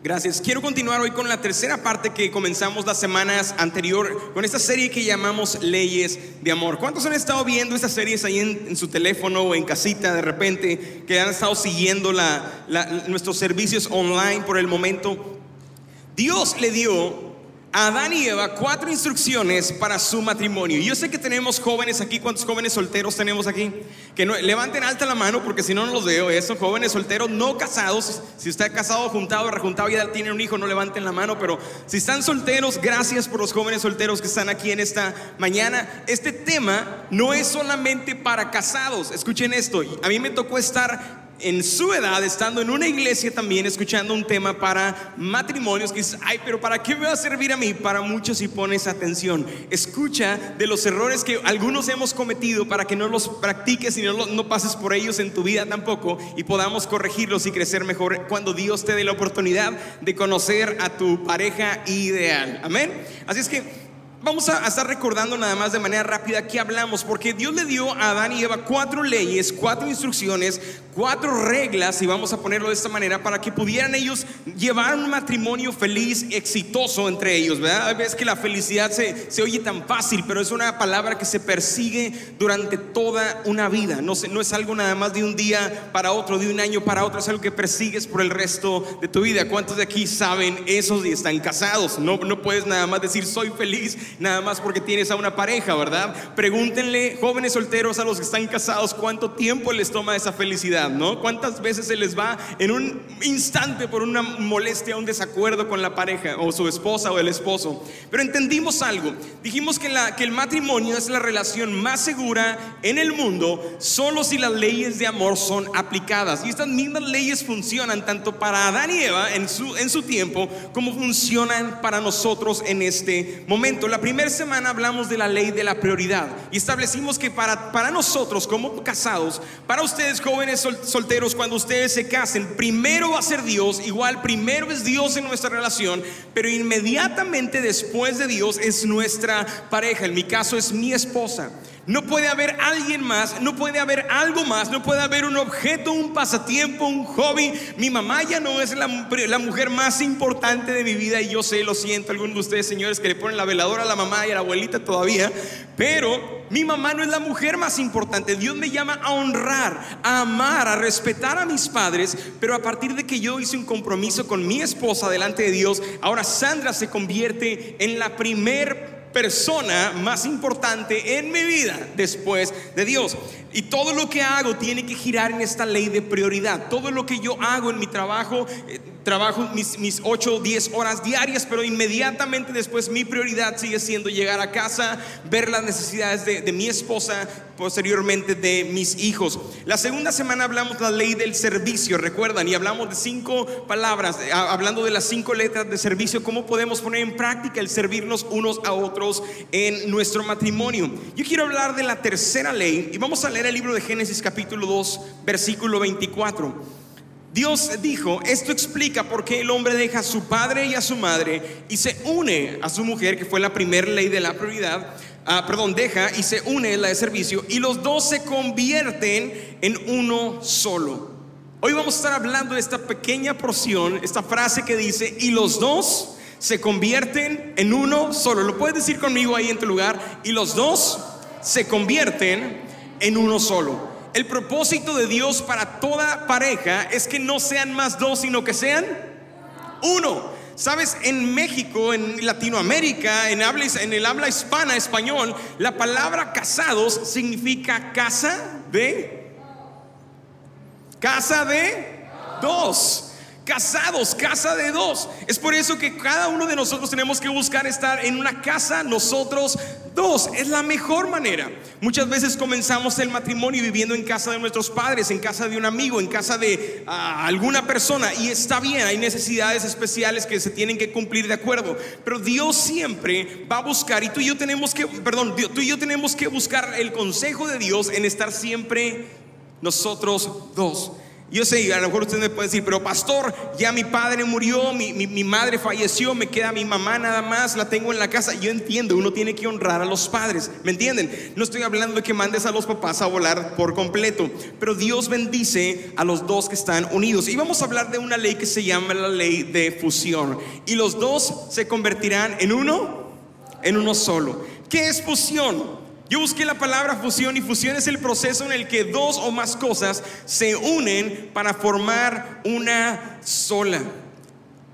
Gracias. Quiero continuar hoy con la tercera parte que comenzamos las semanas anterior con esta serie que llamamos Leyes de Amor. ¿Cuántos han estado viendo estas series ahí en, su teléfono o en casita de repente que han estado siguiendo nuestros servicios online por el momento? Dios le dio Adán y Eva cuatro instrucciones para su matrimonio. Yo sé que tenemos jóvenes aquí, ¿cuántos jóvenes solteros tenemos aquí? Que no, levanten alta la mano porque si no, no los veo. Esos jóvenes solteros no casados. Si usted ha casado, juntado, rejuntado ya tiene un hijo, no levanten la mano. Pero si están solteros, gracias por los jóvenes solteros que están aquí en esta mañana. Este tema no es solamente para casados. Escuchen esto. A mí me tocó estar en su edad, estando en una iglesia también, escuchando un tema para matrimonios, que dices, ay, pero ¿para qué me va a servir a mí? Para muchos si pones atención. Escucha de los errores que algunos hemos cometido para que no los practiques y no, no pases por ellos en tu vida tampoco y podamos corregirlos y crecer mejor cuando Dios te dé la oportunidad de conocer a tu pareja ideal. Amén. Así es que Vamos a estar recordando nada más de manera rápida qué hablamos, porque Dios le dio a Adán y Eva cuatro leyes, cuatro instrucciones, cuatro reglas, y vamos a ponerlo de esta manera, para que pudieran ellos llevar un matrimonio feliz, exitoso entre ellos, ¿verdad? Ves que la felicidad se, se oye tan fácil, pero es una palabra que se persigue durante toda una vida, no, no es algo nada más de un día para otro, de un año para otro, es algo que persigues por el resto de tu vida. ¿Cuántos de aquí saben eso y están casados? No, no puedes nada más decir soy feliz nada más porque tienes a una pareja, ¿verdad? Pregúntenle, jóvenes solteros, a los que están casados, cuánto tiempo les toma esa felicidad, ¿no? ¿Cuántas veces se les va en un instante por una molestia, un desacuerdo con la pareja o su esposa o el esposo? Pero entendimos algo. Dijimos que, la, que el matrimonio es la relación más segura en el mundo solo si las leyes de amor son aplicadas. Y estas mismas leyes funcionan tanto para Adán y Eva en su, en su tiempo como funcionan para nosotros en este momento. La la primera semana hablamos de la ley de la prioridad y establecimos que para, para nosotros como casados, para ustedes jóvenes solteros, cuando ustedes se casen, primero va a ser Dios, igual primero es Dios en nuestra relación, pero inmediatamente después de Dios es nuestra pareja. En mi caso es mi esposa. No puede haber alguien más, no puede haber algo más, no puede haber un objeto, un pasatiempo, un hobby. Mi mamá ya no es la, mujer más importante de mi vida y yo sé, lo siento, algunos de ustedes señores que le ponen la veladora a la mamá y la abuelita todavía, pero mi mamá no es la mujer más importante. Dios me llama a honrar, a amar, a respetar a mis padres, pero a partir de que yo hice un compromiso con mi esposa delante de Dios, ahora Sandra se convierte en la primer persona más importante en mi vida después de Dios. Y todo lo que hago tiene que girar en esta ley de prioridad. Todo lo que yo hago en mi trabajo, eh, trabajo mis, mis 8 o 10 horas diarias, pero inmediatamente después mi prioridad sigue siendo llegar a casa, ver las necesidades de, mi esposa, posteriormente de mis hijos. La segunda semana hablamos la ley del servicio, recuerdan, y hablamos de cinco palabras, hablando de las cinco letras de servicio, cómo podemos poner en práctica el servirnos unos a otros en nuestro matrimonio. Yo quiero hablar de la tercera ley y vamos a leer el libro de Génesis capítulo 2, versículo 24. Dios dijo, esto explica por qué el hombre deja a su padre y a su madre y se une a su mujer, que fue la primera ley de la prioridad, ah, perdón, deja y se une la de servicio, y los dos se convierten en uno solo. Hoy vamos a estar hablando de esta pequeña porción, esta frase que dice, y los dos se convierten en uno solo. ¿Lo puedes decir conmigo ahí en tu lugar? Y los dos se convierten en uno solo. El propósito de Dios para toda pareja es que no sean más dos, sino que sean uno. Sabes, en México, en Latinoamérica, en, en el habla hispana, español, la palabra casados significa casa de... Casa de dos casados, casa de dos. Es por eso que cada uno de nosotros tenemos que buscar estar en una casa, nosotros dos. Es la mejor manera. Muchas veces comenzamos el matrimonio viviendo en casa de nuestros padres, en casa de un amigo, en casa de ah, alguna persona. Y está bien, hay necesidades especiales que se tienen que cumplir de acuerdo. Pero Dios siempre va a buscar, y tú y yo tenemos que, perdón, tú y yo tenemos que buscar el consejo de Dios en estar siempre nosotros dos. Yo sé, a lo mejor usted me puede decir, pero pastor, ya mi padre murió, mi, mi, mi, madre falleció, me queda mi mamá nada más, la tengo en la casa. Yo entiendo, uno tiene que honrar a los padres, ¿me entienden? No estoy hablando de que mandes a los papás a volar por completo, pero Dios bendice a los dos que están unidos. Y vamos a hablar de una ley que se llama la ley de fusión. Y los dos se convertirán en uno, en uno solo. ¿Qué es fusión? Yo busqué la palabra fusión y fusión es el proceso en el que dos o más cosas se unen para formar una sola.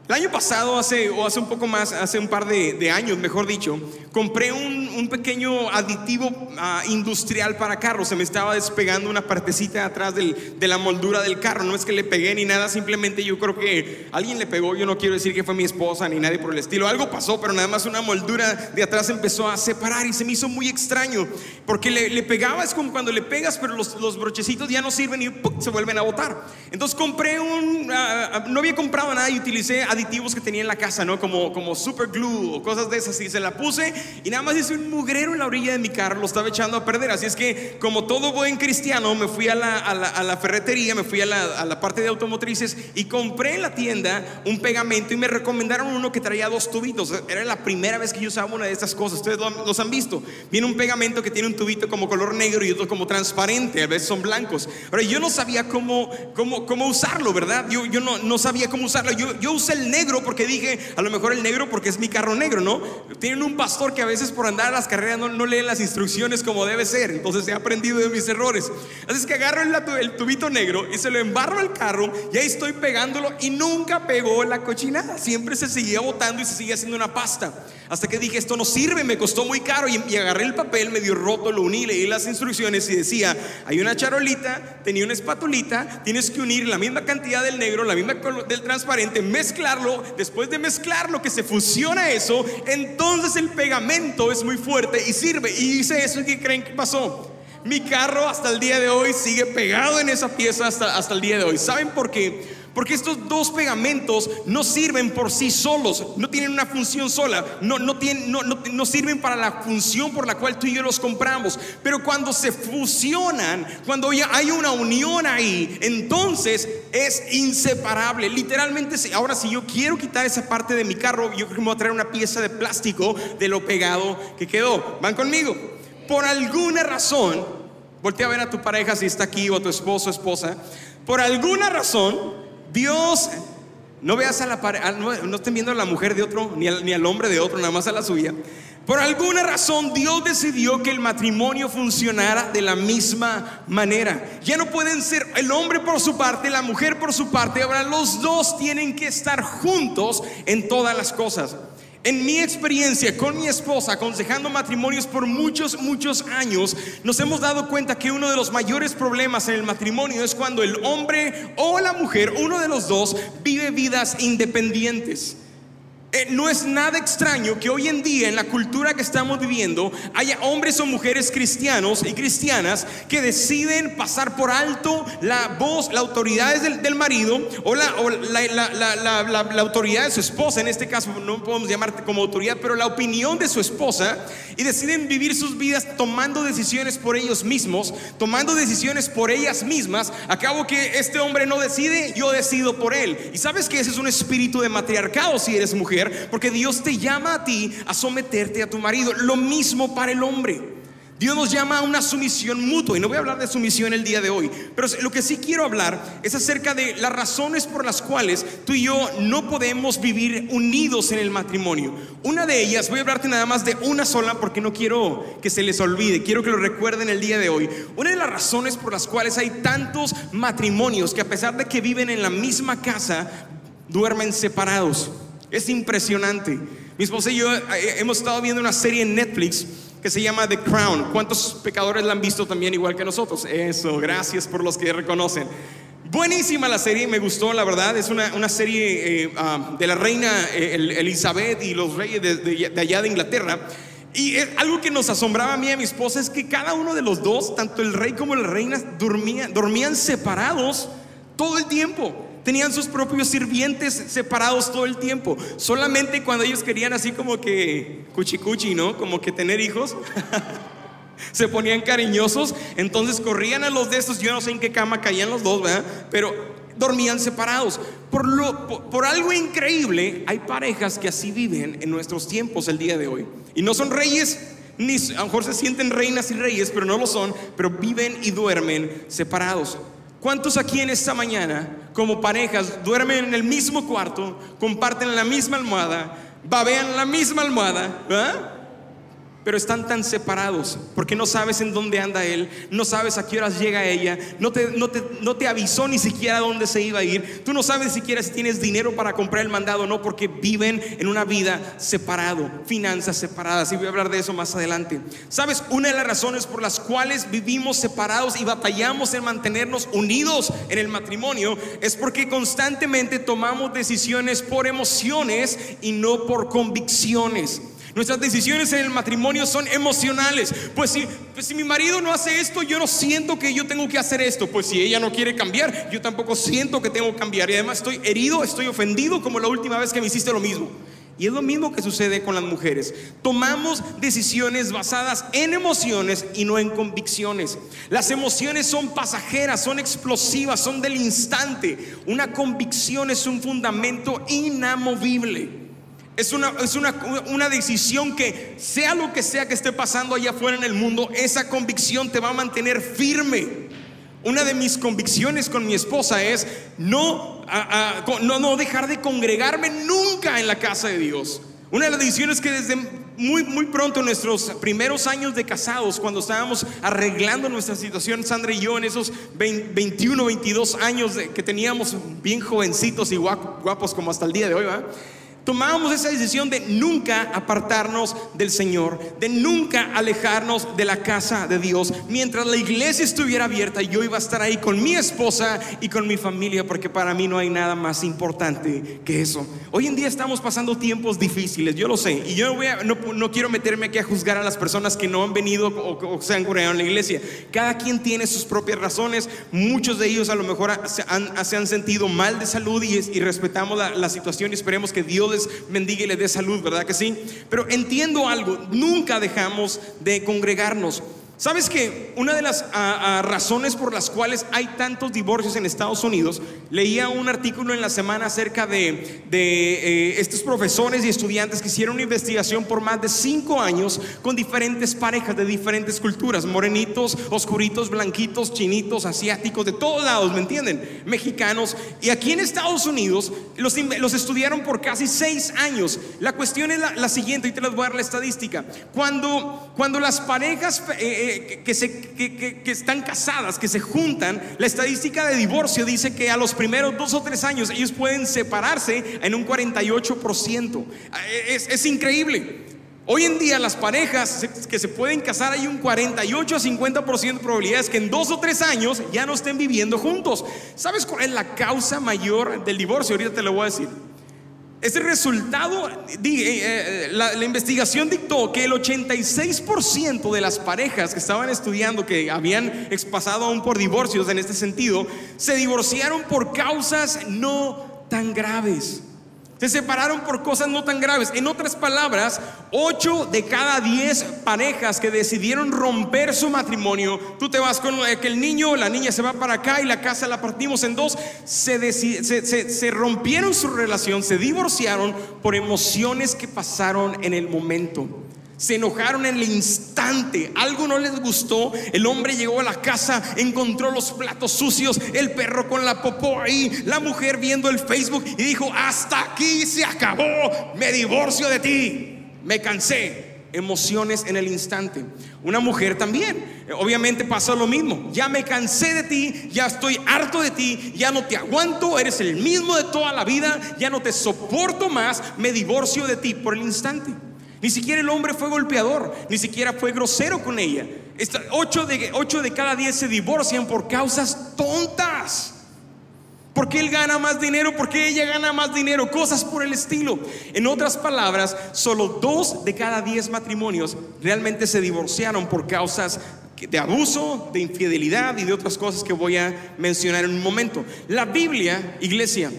El año pasado, hace, o hace un poco más, hace un par de, años, mejor dicho, compré un, pequeño aditivo ah, industrial para carros. Se me estaba despegando una partecita atrás de la moldura del carro. No es que le pegué ni nada, simplemente yo creo que alguien le pegó. Yo no quiero decir que fue mi esposa ni nadie por el estilo. Algo pasó, pero nada más una moldura de atrás empezó a separar y se me hizo muy extraño. Porque le, pegaba, es como cuando le pegas, pero los, brochecitos ya no sirven y se vuelven a botar. Entonces compré un, ah, no había comprado nada y utilicé aditivos que tenía en la casa, ¿no? Como, como super glue o cosas de esas. Y se la puse y nada más hice un mugrero en la orilla de mi carro, lo estaba echando a perder. Así es que, como todo buen cristiano, me fui a la, a la, a la ferretería, me fui a la, a la, parte de automotrices y compré en la tienda un pegamento y me recomendaron uno que traía dos tubitos. Era la primera vez que yo usaba una de estas cosas. Ustedes los han visto. Viene un pegamento que tiene un tubito como color negro y otro como transparente. A veces son blancos. Pero yo no sabía cómo, cómo, cómo usarlo, ¿verdad? Yo, yo no, no sabía cómo usarlo. Yo, yo usé el negro porque dije, a lo mejor el negro porque es mi carro negro, ¿no? Tienen un pastor que a veces por andar a las carreras no, no leen las instrucciones como debe ser, entonces he aprendido de mis errores. Así es que agarro el, el tubito negro y se lo embarro al carro y ahí estoy pegándolo y nunca pegó la cochinada, siempre se seguía botando y se seguía haciendo una pasta. Hasta que dije, esto no sirve, me costó muy caro y, agarré el papel medio roto, lo uní, leí las instrucciones y decía, hay una charolita, tenía una espatulita, tienes que unir la misma cantidad del negro, la misma del transparente, después de mezclarlo, que se fusiona eso, entonces el pegamento es muy fuerte y sirve. Y hice eso y ¿qué creen que pasó? Mi carro hasta el día de hoy sigue pegado en esa pieza hasta, hasta el día de hoy. ¿Saben por qué? Porque estos dos pegamentos no sirven por sí solos, no tienen una función sola, no, no, tienen, no, no, sirven para la función por la cual tú y yo los compramos. Pero cuando se fusionan, cuando hay una unión ahí, entonces es inseparable. Literalmente, ahora si yo quiero quitar esa parte de mi carro, yo creo que me voy a traer una pieza de plástico de lo pegado que quedó. ¿Van conmigo? Por alguna razón, voltea a ver a tu pareja si está aquí o a tu esposo o esposa. Por alguna razón, Dios, no veas a la pared, no, estén viendo a la mujer de otro, ni al, ni al hombre de otro, nada más a la suya. Por alguna razón Dios decidió que el matrimonio funcionara de la misma manera. Ya no pueden ser el hombre por su parte, la mujer por su parte. Ahora los dos tienen que estar juntos en todas las cosas. En mi experiencia con mi esposa, aconsejando matrimonios por muchos, muchos años, nos hemos dado cuenta que uno de los mayores problemas en el matrimonio es cuando el hombre o la mujer, uno de los dos, vive vidas independientes. Eh, no es nada extraño que hoy en día en la cultura que estamos viviendo haya hombres o mujeres cristianos y cristianas que deciden pasar por alto la voz, la autoridad del, del marido o, la, la, autoridad de su esposa, en este caso no podemos llamar como autoridad, pero la opinión de su esposa y deciden vivir sus vidas tomando decisiones por ellos mismos, tomando decisiones por ellas mismas. Acabo que este hombre no decide, yo decido por él. Y sabes que ese es un espíritu de matriarcado si eres mujer porque Dios te llama a ti a someterte a tu marido. Lo mismo para el hombre. Dios nos llama a una sumisión mutua y no voy a hablar de sumisión el día de hoy, pero lo que sí quiero hablar es acerca de las razones por las cuales tú y yo no podemos vivir unidos en el matrimonio. Una de ellas, voy a hablarte nada más de una sola porque no quiero que se les olvide, quiero que lo recuerden el día de hoy. Una de las razones por las cuales hay tantos matrimonios que a pesar de que viven en la misma casa, duermen separados. Es impresionante. Mi esposa y yo eh, hemos estado viendo una serie en Netflix que se llama The Crown. ¿Cuántos pecadores la han visto también igual que nosotros? Eso, gracias por los que reconocen. Buenísima la serie, me gustó, la verdad. Es una, serie eh, ah, de la reina eh, Elizabeth y los reyes de, allá de Inglaterra. Y algo que nos asombraba a mí y a mi esposa es que cada uno de los dos, tanto el rey como la reina, dormían separados todo el tiempo. Tenían sus propios sirvientes separados todo el tiempo. Solamente cuando ellos querían así como que cuchi cuchi, ¿no? Como que tener hijos. Se ponían cariñosos, entonces corrían a los de estos, yo no sé en qué cama caían los dos, ¿verdad? Pero dormían separados. Por, lo, por, por, algo increíble, hay parejas que así viven en nuestros tiempos el día de hoy. Y no son reyes, ni a lo mejor se sienten reinas y reyes, pero no lo son, pero viven y duermen separados. ¿Cuántos aquí en esta mañana, como parejas, duermen en el mismo cuarto, comparten la misma almohada, babean la misma almohada? ¿verdad? Pero están tan separados porque no sabes en dónde anda él, no sabes a qué horas llega ella, no te, no te, no te avisó ni siquiera dónde se iba a ir, tú no sabes siquiera si tienes dinero para comprar el mandado o no, porque viven en una vida separado, finanzas separadas, y voy a hablar de eso más adelante. ¿Sabes? Una de las razones por las cuales vivimos separados y batallamos en mantenernos unidos en el matrimonio es porque constantemente tomamos decisiones por emociones y no por convicciones. Nuestras decisiones en el matrimonio son emocionales. Pues si, pues si mi marido no hace esto, yo no siento que yo tengo que hacer esto. Pues si ella no quiere cambiar, yo tampoco siento que tengo que cambiar. Y además estoy herido, estoy ofendido como la última vez que me hiciste lo mismo. Y es lo mismo que sucede con las mujeres. Tomamos decisiones basadas en emociones y no en convicciones. Las emociones son pasajeras, son explosivas, son del instante. Una convicción es un fundamento inamovible. Es, una, es una, una, decisión que sea lo que sea que esté pasando allá afuera en el mundo, esa convicción te va a mantener firme. Una de mis convicciones con mi esposa es no, no, no dejar de congregarme nunca en la casa de Dios. Una de las decisiones que desde muy, muy pronto, nuestros primeros años de casados, cuando estábamos arreglando nuestra situación, Sandra y yo, en esos 21, 22 años que teníamos bien jovencitos y guapos como hasta el día de hoy, ¿verdad? Tomábamos esa decisión de nunca apartarnos del Señor, de nunca alejarnos de la casa de Dios. Mientras la iglesia estuviera abierta, yo iba a estar ahí con mi esposa y con mi familia, porque para mí no hay nada más importante que eso. Hoy en día estamos pasando tiempos difíciles, yo lo sé, y yo no, quiero meterme aquí a juzgar a las personas que no han venido o, se han curado en la iglesia. Cada quien tiene sus propias razones, muchos de ellos a lo mejor se han, sentido mal de salud y, respetamos la, la situación y esperemos que Dios bendiga y dé salud, ¿verdad que sí? Pero entiendo algo, nunca dejamos de congregarnos. ¿Sabes que una de las razones por las cuales hay tantos divorcios en Estados Unidos, leía un artículo en la semana acerca de, eh, estos profesores y estudiantes que hicieron una investigación por más de cinco años con diferentes parejas de diferentes culturas, morenitos, oscuritos, blanquitos, chinitos, asiáticos, de todos lados, ¿me entienden? Mexicanos. Y aquí en Estados Unidos los, los estudiaron por casi seis años. La cuestión es la, siguiente, y te les voy a dar la estadística. Cuando, cuando las parejas... Eh, que, se, que, están casadas, que se juntan, la estadística de divorcio dice que a los primeros dos o tres años ellos pueden separarse en un 48%. Es, es increíble. Hoy en día las parejas que se pueden casar hay un 48 a 50% de probabilidades que en dos o tres años ya no estén viviendo juntos. ¿Sabes cuál es la causa mayor del divorcio? Ahorita te lo voy a decir. Ese resultado, eh, eh, la, investigación dictó que el 86% de las parejas que estaban estudiando, que habían pasado aún por divorcios en este sentido, se divorciaron por causas no tan graves. Se separaron por cosas no tan graves. En otras palabras, 8 de cada 10 parejas que decidieron romper su matrimonio, tú te vas con que el niño la niña se va para acá y la casa la partimos en dos, se, se rompieron su relación, se divorciaron por emociones que pasaron en el momento. Se enojaron en el instante, algo no les gustó, el hombre llegó a la casa, encontró los platos sucios, el perro con la popó ahí, la mujer viendo el Facebook y dijo, hasta aquí se acabó, me divorcio de ti, me cansé. Emociones en el instante. Una mujer también, obviamente pasó lo mismo, ya me cansé de ti, ya estoy harto de ti, ya no te aguanto, eres el mismo de toda la vida, ya no te soporto más, me divorcio de ti por el instante. Ni siquiera el hombre fue golpeador, ni siquiera fue grosero con ella. Ocho de, ocho de cada diez se divorcian por causas tontas. Porque él gana más dinero, porque ella gana más dinero, cosas por el estilo. En otras palabras, solo dos de cada diez matrimonios realmente se divorciaron por causas de abuso, de infidelidad y de otras cosas que voy a mencionar en un momento. La Biblia, iglesia,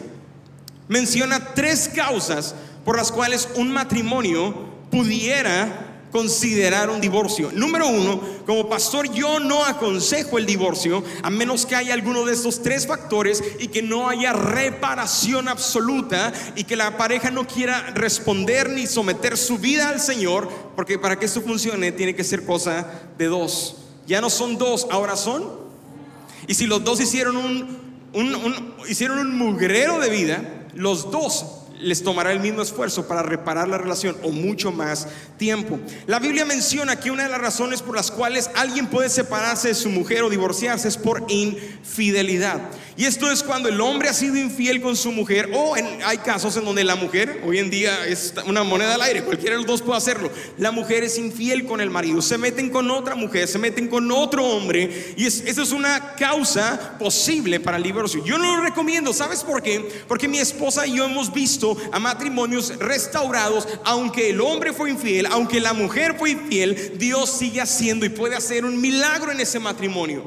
menciona tres causas por las cuales un matrimonio pudiera considerar un divorcio. Número uno, como pastor yo no aconsejo el divorcio a menos que haya alguno de estos tres factores y que no haya reparación absoluta y que la pareja no quiera responder ni someter su vida al Señor, porque para que esto funcione tiene que ser cosa de dos. Ya no son dos, ahora son. Y si los dos hicieron un, hicieron un mugrero de vida, los dos les tomará el mismo esfuerzo para reparar la relación o mucho más tiempo. La Biblia menciona que una de las razones por las cuales alguien puede separarse de su mujer o divorciarse es por infidelidad. Y esto es cuando el hombre ha sido infiel con su mujer o hay casos en donde la mujer, hoy en día es una moneda al aire, cualquiera de los dos puede hacerlo. La mujer es infiel con el marido, se meten con otra mujer, se meten con otro hombre y eso es una causa posible para el divorcio. Yo no lo recomiendo, ¿sabes por qué? Porque mi esposa y yo hemos visto a matrimonios restaurados, aunque el hombre fue infiel, aunque la mujer fue infiel, Dios sigue haciendo y puede hacer un milagro en ese matrimonio.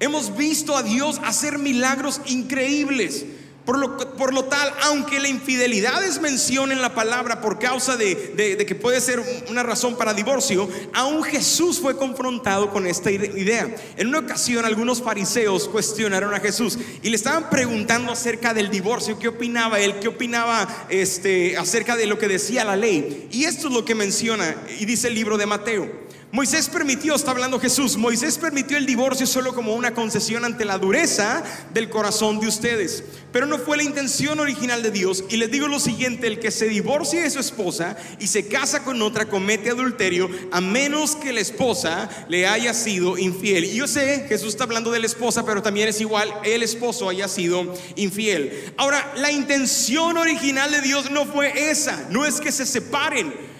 Hemos visto a Dios hacer milagros increíbles. Por lo, por lo, tal, aunque la infidelidad es mención en la palabra por causa de, que puede ser una razón para divorcio, aún Jesús fue confrontado con esta idea. En una ocasión algunos fariseos cuestionaron a Jesús y le estaban preguntando acerca del divorcio, qué opinaba él, qué opinaba este, acerca de lo que decía la ley. Y esto es lo que menciona y dice el libro de Mateo. Moisés permitió, está hablando Jesús, Moisés permitió el divorcio solo como una concesión ante la dureza del corazón de ustedes. Pero no fue la intención original de Dios. Y les digo lo siguiente, el que se divorcie de su esposa y se casa con otra comete adulterio a menos que la esposa le haya sido infiel. Y yo sé, Jesús está hablando de la esposa, pero también es igual el esposo haya sido infiel. Ahora, la intención original de Dios no fue esa, no es que se separen.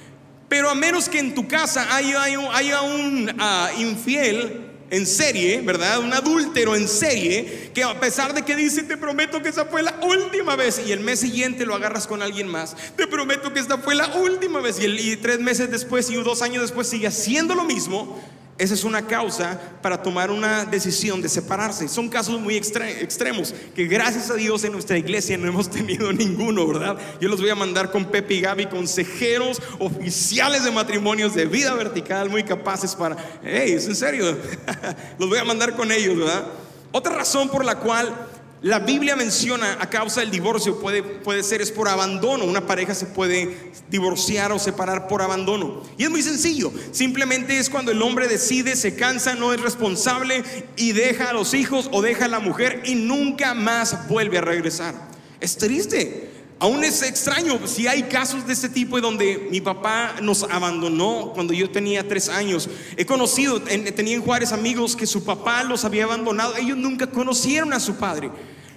Pero a menos que en tu casa haya, un ah, infiel en serie, ¿verdad? Un adúltero en serie, que a pesar de que dice, te prometo que esa fue la última vez, y el mes siguiente lo agarras con alguien más, te prometo que esta fue la última vez, y, y tres meses después y dos años después sigue haciendo lo mismo, esa es una causa para tomar una decisión de separarse. Son casos muy extremos que gracias a Dios en nuestra iglesia no hemos tenido ninguno, ¿verdad? Yo los voy a mandar con Pepe y Gaby, consejeros oficiales de matrimonios de vida vertical, muy capaces para, hey, es en serio, los voy a mandar con ellos, ¿verdad? Otra razón por la cual la Biblia menciona a causa del divorcio puede, puede ser es por abandono. Una pareja se puede divorciar o separar por abandono. Y es muy sencillo. Simplemente es cuando el hombre decide, se cansa, no es responsable y deja a los hijos o deja a la mujer y nunca más vuelve a regresar. Es triste. Aún es extraño si hay casos de este tipo donde mi papá nos abandonó cuando yo tenía tres años. He conocido, tenía en Juárez amigos que su papá los había abandonado. Ellos nunca conocieron a su padre.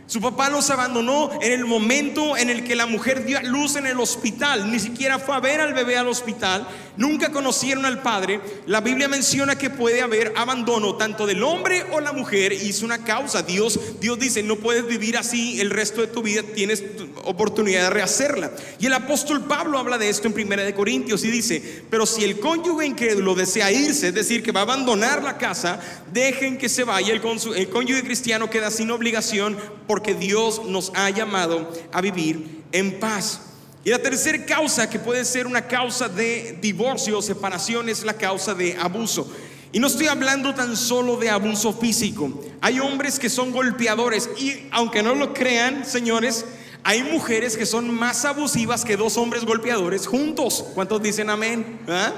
Su papá los abandonó en el momento en el que la mujer dio a luz en el hospital. Ni siquiera fue a ver al bebé al hospital. Nunca conocieron al padre. La Biblia menciona que puede haber abandono tanto del hombre o la mujer y es una causa. Dios, Dios dice, no puedes vivir así el resto de tu vida. Tienes oportunidad de rehacerla. Y el apóstol Pablo habla de esto en Primera de Corintios y dice, pero si el cónyuge incrédulo desea irse, es decir, que va a abandonar la casa, dejen que se vaya. El, el cónyuge cristiano queda sin obligación porque Dios nos ha llamado a vivir en paz. Y la tercera causa, que puede ser una causa de divorcio o separación, es la causa de abuso. Y no estoy hablando tan solo de abuso físico. Hay hombres que son golpeadores y aunque no lo crean, señores, hay mujeres que son más abusivas que dos hombres golpeadores juntos. ¿Cuántos dicen amén? ¿Ah?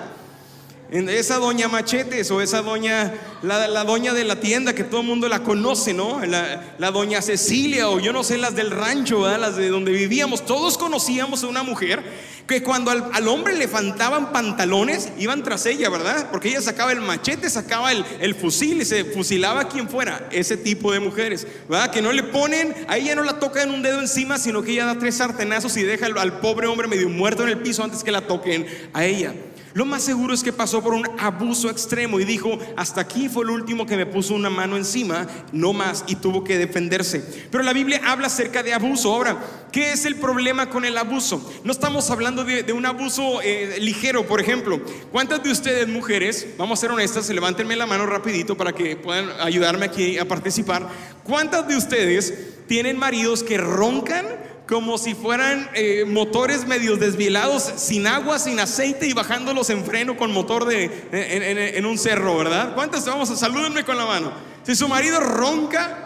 Esa doña Machetes o esa doña, la, doña de la tienda que todo el mundo la conoce, ¿no? La, doña Cecilia o yo no sé, las del rancho, las de donde vivíamos. Todos conocíamos a una mujer que cuando al, hombre le faltaban pantalones, iban tras ella, ¿verdad? Porque ella sacaba el machete, sacaba el, fusil y se fusilaba a quien fuera. Ese tipo de mujeres, ¿verdad? Que no le ponen, a ella no la tocan un dedo encima, sino que ella da tres sartenazos y deja al pobre hombre medio muerto en el piso antes que la toquen a ella. Lo más seguro es que pasó por un abuso extremo y dijo, hasta aquí fue el último que me puso una mano encima, no más, y tuvo que defenderse. Pero la Biblia habla acerca de abuso. Ahora, ¿qué es el problema con el abuso? No estamos hablando de, un abuso eh, ligero, por ejemplo. ¿Cuántas de ustedes, mujeres, vamos a ser honestas, levántenme la mano rapidito para que puedan ayudarme aquí a participar? ¿Cuántas de ustedes tienen maridos que roncan como si fueran eh, motores medio desvielados, sin agua, sin aceite y bajándolos en freno con motor de, en, un cerro, ¿verdad? ¿Cuántos vamos a salúdenme con la mano? Si su marido ronca,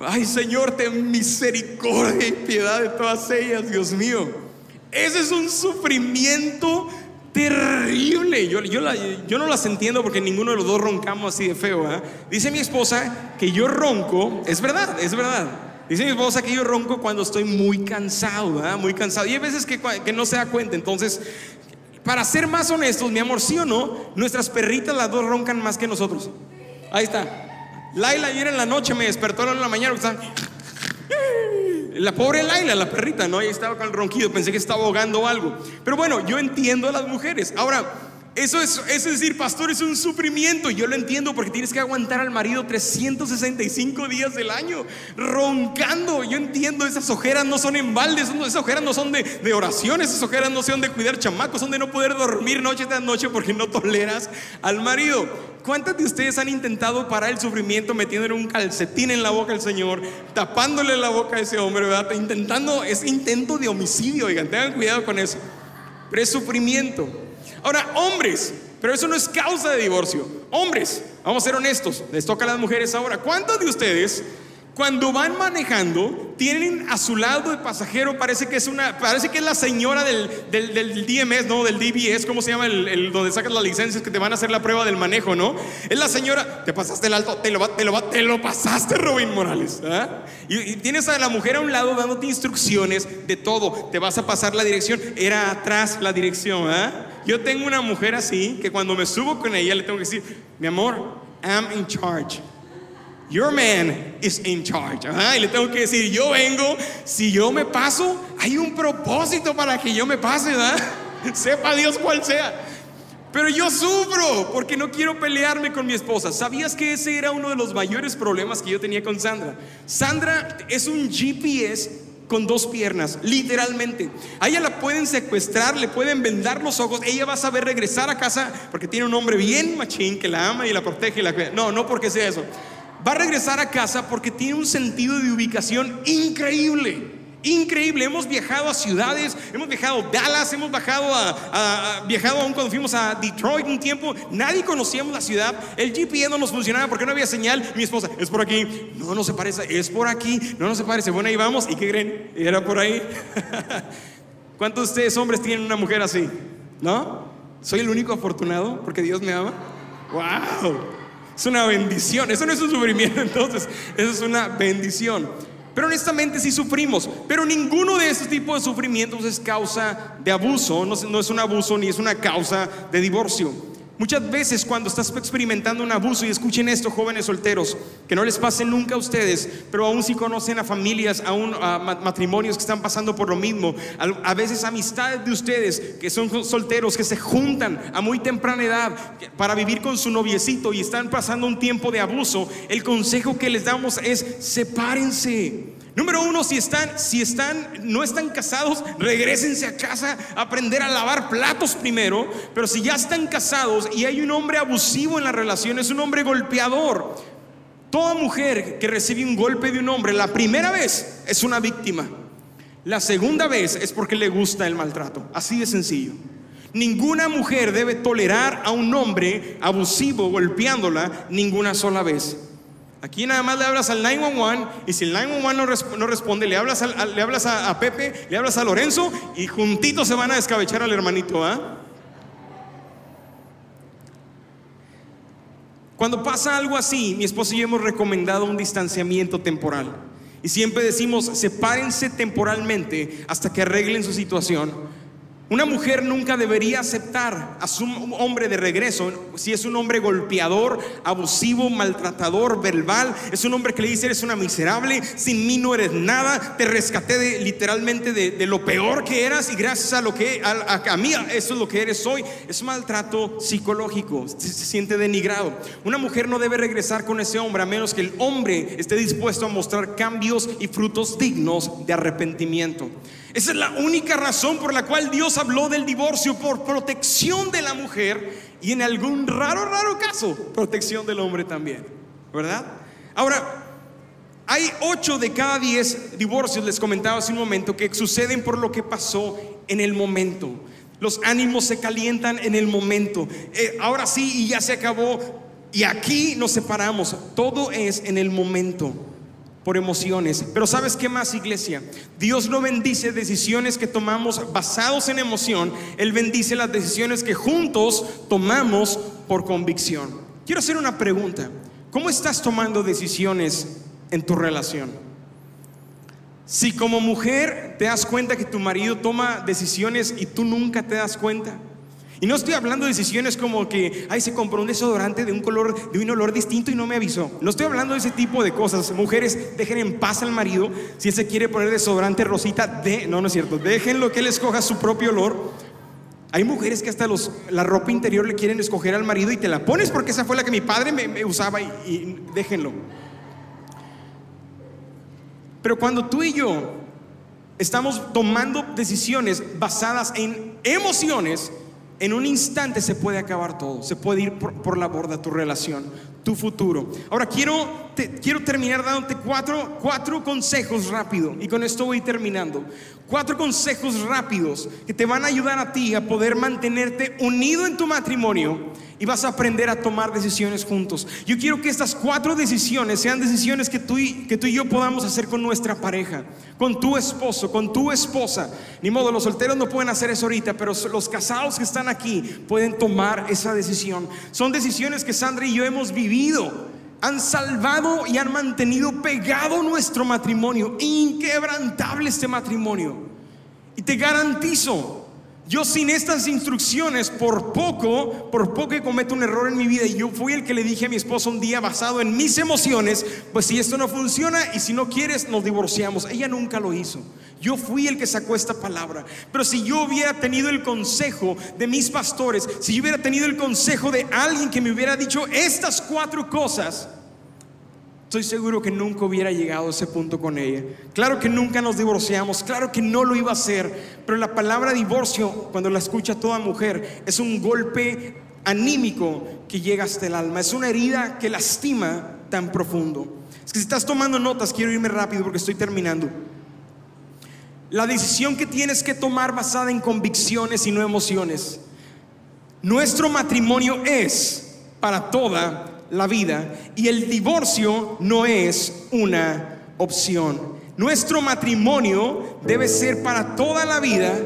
ay Señor, ten misericordia y piedad de todas ellas, Dios mío. Ese es un sufrimiento terrible. Yo, yo, yo, no las entiendo porque ninguno de los dos roncamos así de feo. ¿eh? Dice mi esposa que yo ronco, es verdad, es verdad. Dice mi esposa que yo ronco cuando estoy muy cansado, muy cansado. Y hay veces que, no se da cuenta. Entonces, para ser más honestos, mi amor, sí o no, nuestras perritas las dos roncan más que nosotros. Ahí está. Laila ayer en la noche me despertó en la mañana. La pobre Laila, la perrita, ¿no? Ahí estaba con el ronquido, pensé que estaba ahogando algo. Pero bueno, yo entiendo a las mujeres. Ahora, eso es, es decir, pastor, es un sufrimiento. Yo lo entiendo porque tienes que aguantar al marido 365 días del año, roncando. Yo entiendo, esas ojeras no son en balde, esas ojeras no son de, de oración, esas ojeras no son de cuidar chamacos, son de no poder dormir noche tras noche porque no toleras al marido. ¿Cuántas de ustedes han intentado parar el sufrimiento metiéndole un calcetín en la boca al Señor, tapándole la boca a ese hombre, ¿verdad? Intentando, es intento de homicidio, oigan, tengan cuidado con eso. Pero es sufrimiento. Ahora, hombres, pero eso no es causa de divorcio. Hombres, vamos a ser honestos, les toca a las mujeres ahora. ¿Cuántos de ustedes cuando van manejando, tienen a su lado de pasajero, parece que es una, parece que es la señora del, del, DMS, ¿no? Del DBS, ¿cómo se llama? El, donde sacas las licencias que te van a hacer la prueba del manejo, ¿no? Es la señora, te pasaste el alto, te lo, te lo, te lo pasaste, Robin Morales. ¿ah? Y, tienes a la mujer a un lado dándote instrucciones de todo. Te vas a pasar la dirección, era atrás la dirección, ¿ah? Yo tengo una mujer así que cuando me subo con ella le tengo que decir, mi amor, I'm in charge. Your man is in charge. Y le tengo que decir, yo vengo, si yo me paso, hay un propósito para que yo me pase, ¿verdad? Sepa Dios cuál sea. Pero yo sufro porque no quiero pelearme con mi esposa. ¿Sabías que ese era uno de los mayores problemas que yo tenía con Sandra? Sandra es un GPS con dos piernas, literalmente. A ella la pueden secuestrar, le pueden vendar los ojos, ella va a saber regresar a casa porque tiene un hombre bien machín que la ama y la protege y la No, no porque sea eso va a regresar a casa porque tiene un sentido de ubicación increíble. Increíble, hemos viajado a ciudades, hemos viajado a Dallas, hemos viajado a, viajado aún cuando fuimos a Detroit un tiempo, nadie conocíamos la ciudad, el GPS no nos funcionaba porque no había señal, mi esposa, es por aquí, no, no se parece, es por aquí, no, no se parece, bueno, ahí vamos, ¿y qué creen? Era por ahí. ¿Cuántos de ustedes hombres tienen una mujer así? ¿No? ¿Soy el único afortunado porque Dios me ama? ¡Wow! Es una bendición. Eso no es un sufrimiento, entonces, eso es una bendición. Pero honestamente sí sufrimos, pero ninguno de esos tipos de sufrimientos es causa de abuso, no, no es un abuso ni es una causa de divorcio. Muchas veces cuando estás experimentando un abuso, y escuchen esto jóvenes solteros, que no les pase nunca a ustedes, pero aún si conocen a familias, aún a matrimonios que están pasando por lo mismo, a, veces amistades de ustedes que son solteros, que se juntan a muy temprana edad para vivir con su noviecito y están pasando un tiempo de abuso, el consejo que les damos es sepárense. Número uno, si están, si están, no están casados, regresense a casa aprender a lavar platos primero. Pero si ya están casados y hay un hombre abusivo en la relación, es un hombre golpeador. Toda mujer que recibe un golpe de un hombre la primera vez es una víctima. La segunda vez es porque le gusta el maltrato. Así de sencillo. Ninguna mujer debe tolerar a un hombre abusivo golpeándola ninguna sola vez. Aquí nada más le hablas al 911 y si el 911 no, responde, le hablas, le hablas a, Pepe, le hablas a Lorenzo y juntitos se van a descabechar al hermanito. ¿ah? Cuando pasa algo así, mi esposo y yo hemos recomendado un distanciamiento temporal. Y siempre decimos, sepárense temporalmente hasta que arreglen su situación una mujer nunca debería aceptar a su hombre de regreso si es un hombre golpeador, abusivo, maltratador, verbal. Es un hombre que le dice, eres una miserable, sin mí no eres nada, te rescaté de, literalmente de, lo peor que eras y gracias a lo que a, mí eso es lo que eres hoy. Es maltrato psicológico, se, se siente denigrado. Una mujer no debe regresar con ese hombre a menos que el hombre esté dispuesto a mostrar cambios y frutos dignos de arrepentimiento. Esa es la única razón por la cual Dios habló del divorcio, por protección de la mujer y en algún raro, raro caso, protección del hombre también, ¿verdad? Ahora, Hay 8 de cada 10 divorcios, les comentaba hace un momento, que suceden por lo que pasó en el momento. Los ánimos se calientan en el momento. Eh, ahora sí, y ya se acabó. Y aquí nos separamos. Todo es en el momento por emociones. Pero ¿sabes qué más, iglesia? Dios no bendice decisiones que tomamos basados en emoción. Él bendice las decisiones que juntos tomamos por convicción. Quiero hacer una pregunta. ¿Cómo estás tomando decisiones en tu relación? Si como mujer te das cuenta que tu marido toma decisiones y tú nunca te das cuenta, y no estoy hablando de decisiones como que, ay, se compró un desodorante de un color, de un olor distinto y no me avisó. No estoy hablando de ese tipo de cosas. Mujeres, dejen en paz al marido. Si él se quiere poner desodorante rosita, de, no, no es cierto. Déjenlo que él escoja su propio olor. Hay mujeres que hasta los, la ropa interior le quieren escoger al marido y te la pones porque esa fue la que mi padre me, usaba y, y déjenlo. Pero cuando tú y yo estamos tomando decisiones basadas en emociones, en un instante se puede acabar todo, se puede ir por, la borda tu relación, tu futuro. Ahora quiero, quiero terminar dándote cuatro, cuatro consejos rápido y con esto voy terminando. Cuatro consejos rápidos que te van a ayudar a ti a poder mantenerte unido en tu matrimonio y vas a aprender a tomar decisiones juntos. Yo quiero que estas cuatro decisiones sean decisiones que tú, y, que tú y yo podamos hacer con nuestra pareja, con tu esposo, con tu esposa. Ni modo, los solteros no pueden hacer eso ahorita, pero los casados que están aquí pueden tomar esa decisión. Son decisiones que Sandra y yo hemos vivido. Han salvado y han mantenido pegado nuestro matrimonio, inquebrantable este matrimonio. Y te garantizo yo sin estas instrucciones, por poco, por poco que cometo un error en mi vida, y yo fui el que le dije a mi esposa un día basado en mis emociones, pues si esto no funciona y si no quieres, nos divorciamos. Ella nunca lo hizo. Yo fui el que sacó esta palabra. Pero si yo hubiera tenido el consejo de mis pastores, si yo hubiera tenido el consejo de alguien que me hubiera dicho estas cuatro cosas, Estoy seguro que nunca hubiera llegado a ese punto con ella. Claro que nunca nos divorciamos, claro que no lo iba a hacer, pero la palabra divorcio, cuando la escucha toda mujer, es un golpe anímico que llega hasta el alma, es una herida que lastima tan profundo. Es que si estás tomando notas, quiero irme rápido porque estoy terminando. La decisión que tienes que tomar basada en convicciones y no emociones. Nuestro matrimonio es para toda la vida y el divorcio no es una opción. Nuestro matrimonio debe ser para toda la vida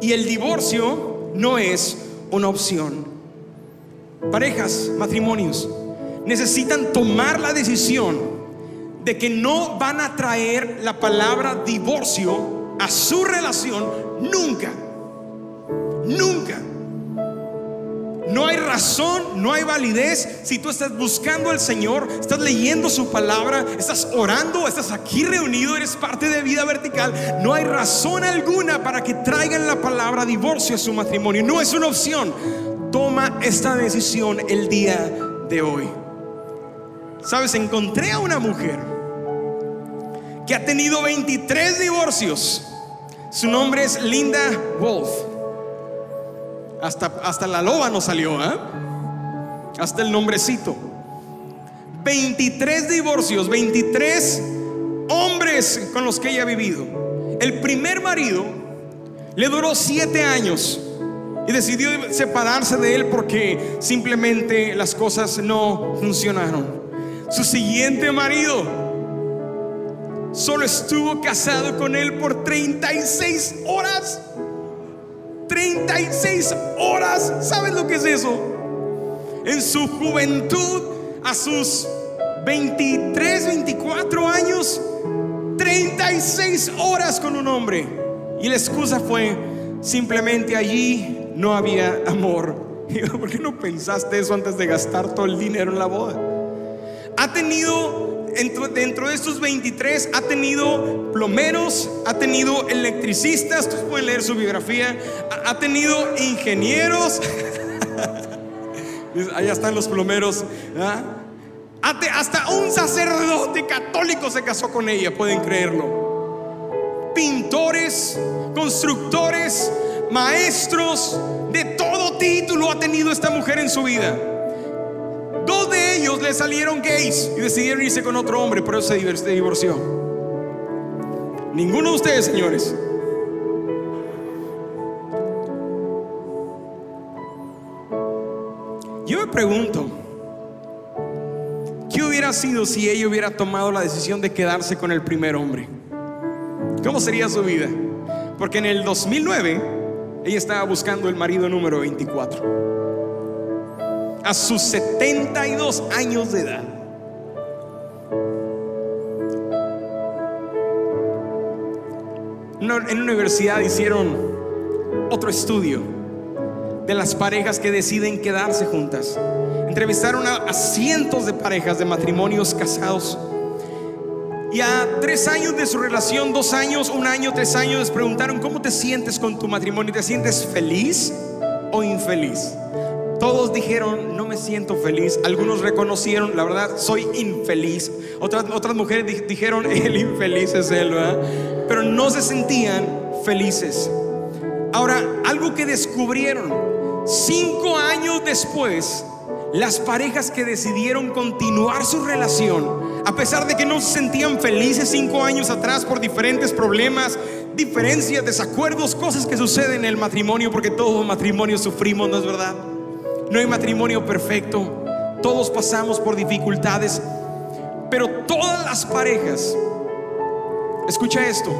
y el divorcio no es una opción. Parejas, matrimonios, necesitan tomar la decisión de que no van a traer la palabra divorcio a su relación nunca. Nunca. No hay razón, no hay validez si tú estás buscando al Señor, estás leyendo su palabra, estás orando, estás aquí reunido, eres parte de vida vertical. No hay razón alguna para que traigan la palabra divorcio a su matrimonio. No es una opción. Toma esta decisión el día de hoy. Sabes, encontré a una mujer que ha tenido 23 divorcios. Su nombre es Linda Wolf. Hasta, la loba no salió, ¿eh? Hasta el nombrecito. 23 divorcios, 23 hombres con los que ella ha vivido. El primer marido le duró 7 años y decidió separarse de él porque simplemente las cosas no funcionaron. Su siguiente marido solo estuvo casado con él por 36 horas. 36 horas. ¿Sabes lo que es eso? En su juventud, a sus 23, 24 años, 36 horas con un hombre. Y la excusa fue, simplemente allí no había amor. ¿por qué no pensaste eso antes de gastar todo el dinero en la boda? Ha tenido dentro, de estos 23 ha tenido plomeros, ha tenido electricistas, ustedes pueden leer su biografía, ha, tenido ingenieros, allá están los plomeros, ¿ah? hasta un sacerdote católico se casó con ella, pueden creerlo. Pintores, constructores, maestros, de todo título ha tenido esta mujer en su vida. Dos de ellos le salieron gays y decidieron irse con otro hombre, por eso se divorció. Ninguno de ustedes, señores. Yo me pregunto, ¿qué hubiera sido si ella hubiera tomado la decisión de quedarse con el primer hombre? ¿Cómo sería su vida? Porque en el 2009 ella estaba buscando el marido número 24. A sus 72 años de edad. En una universidad hicieron otro estudio de las parejas que deciden quedarse juntas. Entrevistaron a, cientos de parejas de matrimonios casados. Y a tres años de su relación, dos años, un año, tres años, les preguntaron, ¿cómo te sientes con tu matrimonio? ¿Te sientes feliz o infeliz? Todos dijeron, no me siento feliz. Algunos reconocieron, la verdad, soy infeliz. Otras, otras mujeres dijeron, el infeliz es él, ¿verdad? Pero no se sentían felices. Ahora, algo que descubrieron Cinco años después, las parejas que decidieron continuar su relación, a pesar de que no se sentían felices cinco años atrás por diferentes problemas, diferencias, desacuerdos, cosas que suceden en el matrimonio, porque todos matrimonios sufrimos, ¿no es verdad? No hay matrimonio perfecto, todos pasamos por dificultades, pero todas las parejas, escucha esto,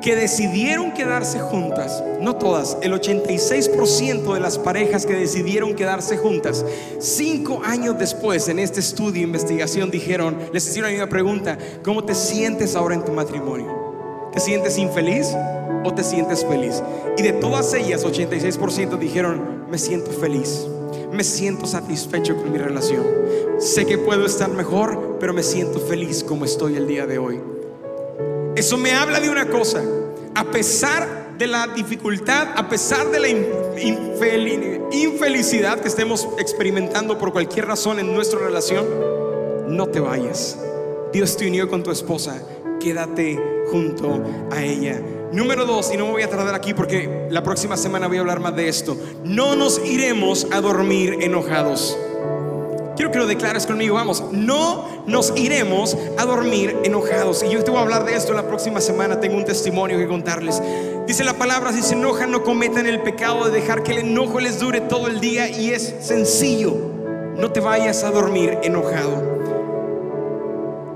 que decidieron quedarse juntas, no todas, el 86% de las parejas que decidieron quedarse juntas, cinco años después en este estudio de investigación dijeron, les hicieron una pregunta, ¿cómo te sientes ahora en tu matrimonio? ¿Te sientes infeliz o te sientes feliz? Y de todas ellas, 86% dijeron, me siento feliz, me siento satisfecho con mi relación. Sé que puedo estar mejor, pero me siento feliz como estoy el día de hoy. Eso me habla de una cosa. A pesar de la dificultad, a pesar de la infelicidad que estemos experimentando por cualquier razón en nuestra relación, no te vayas. Dios te unió con tu esposa. Quédate junto a ella. Número dos, y no me voy a tardar aquí porque la próxima semana voy a hablar más de esto. No nos iremos a dormir enojados. Quiero que lo declares conmigo, vamos, no nos iremos a dormir enojados. Y yo te voy a hablar de esto la próxima semana, tengo un testimonio que contarles. Dice la palabra, si se enojan no cometan el pecado de dejar que el enojo les dure todo el día y es sencillo, no te vayas a dormir enojado.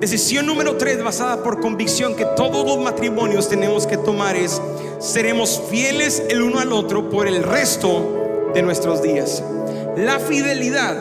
Decisión número tres, basada por convicción que todos los matrimonios tenemos que tomar es, seremos fieles el uno al otro por el resto de nuestros días. La fidelidad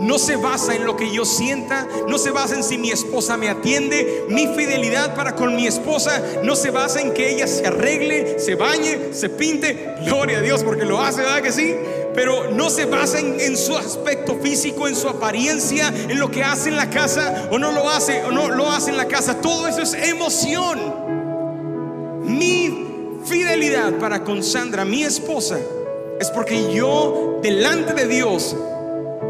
no se basa en lo que yo sienta, no se basa en si mi esposa me atiende. Mi fidelidad para con mi esposa no se basa en que ella se arregle, se bañe, se pinte. Gloria a Dios porque lo hace, ¿verdad que sí? Pero no se basa en, su aspecto físico, en su apariencia, en lo que hace en la casa o no lo hace o no lo hace en la casa. Todo eso es emoción. Mi fidelidad para con Sandra, mi esposa, es porque yo delante de Dios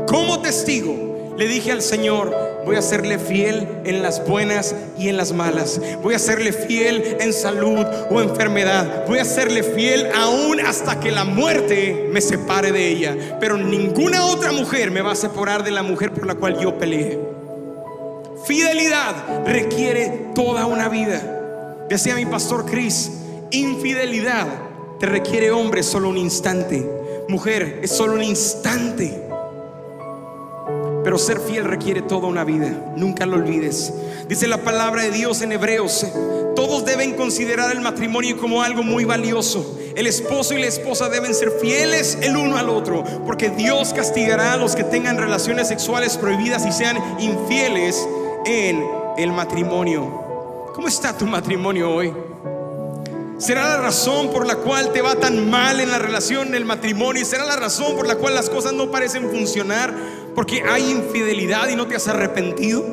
como testigo, le dije al Señor, voy a serle fiel en las buenas y en las malas. Voy a serle fiel en salud o enfermedad. Voy a serle fiel aún hasta que la muerte me separe de ella. Pero ninguna otra mujer me va a separar de la mujer por la cual yo peleé. Fidelidad requiere toda una vida. Decía mi pastor Chris, infidelidad te requiere hombre solo un instante. Mujer es solo un instante. Pero ser fiel requiere toda una vida. Nunca lo olvides. Dice la palabra de Dios en Hebreos. Todos deben considerar el matrimonio como algo muy valioso. El esposo y la esposa deben ser fieles el uno al otro. Porque Dios castigará a los que tengan relaciones sexuales prohibidas y sean infieles en el matrimonio. ¿Cómo está tu matrimonio hoy? ¿Será la razón por la cual te va tan mal en la relación, en el matrimonio? ¿Será la razón por la cual las cosas no parecen funcionar? Porque hay infidelidad y no te has arrepentido.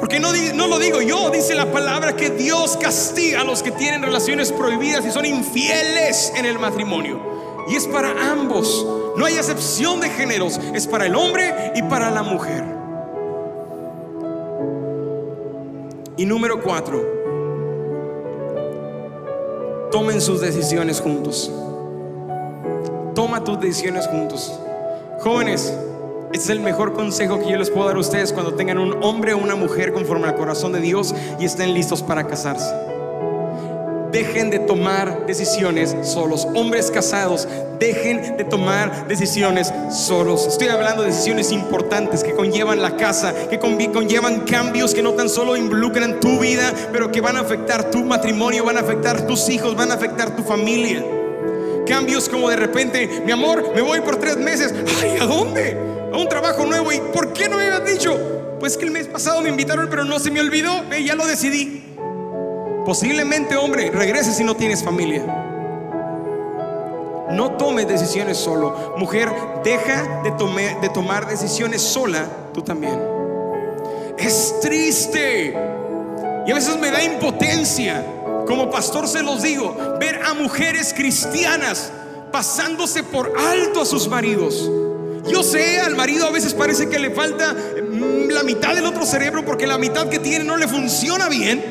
Porque no, no lo digo yo, dice la palabra que Dios castiga a los que tienen relaciones prohibidas y son infieles en el matrimonio. Y es para ambos. No hay excepción de géneros. Es para el hombre y para la mujer. Y número cuatro, tomen sus decisiones juntos. Toma tus decisiones juntos. Jóvenes, Este es el mejor consejo que yo les puedo dar a ustedes cuando tengan un hombre o una mujer conforme al corazón de Dios y estén listos para casarse. Dejen de tomar decisiones solos. Hombres casados, dejen de tomar decisiones solos. Estoy hablando de decisiones importantes que conllevan la casa, que conllevan cambios que no tan solo involucran tu vida, pero que van a afectar tu matrimonio, van a afectar tus hijos, van a afectar tu familia. Cambios como de repente, mi amor, me voy por tres meses. Ay, ¿a dónde? A un trabajo nuevo. ¿Y por qué no me habías dicho? Pues que el mes pasado me invitaron, pero no se me olvidó. Ya lo decidí. Posiblemente, hombre, regreses si no tienes familia. No tomes decisiones solo. Mujer, deja de, de tomar decisiones sola, tú también. Es triste. Y a veces me da impotencia. Como pastor se los digo, ver a mujeres cristianas pasándose por alto a sus maridos. Yo sé, al marido a veces parece que le falta mm, la mitad del otro cerebro porque la mitad que tiene no le funciona bien.